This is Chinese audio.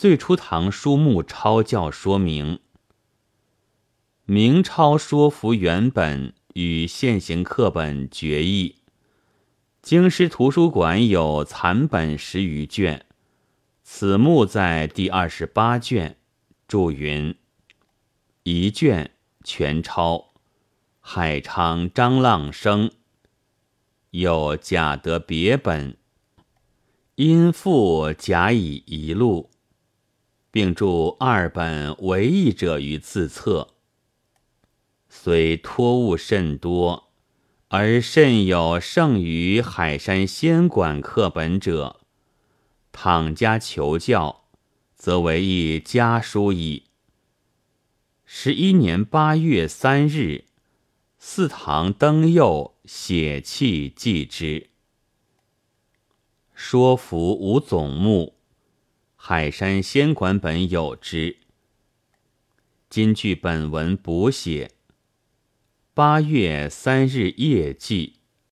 遂出堂书目抄教说明。明抄说服原本与现行课本决议。京师图书馆有残本十余卷，此目在第二十八卷，注云：一卷全抄，海昌张浪生。有假得别本，因复甲乙一录，并著二本为义者于自册。虽托物甚多。而甚有胜于海山仙馆课本者，倘家求教，则为一家书矣。十一年八月三日，四堂登佑写契记之。说服无总目，海山仙馆本有之。今据本文补写。八月三日夜祭。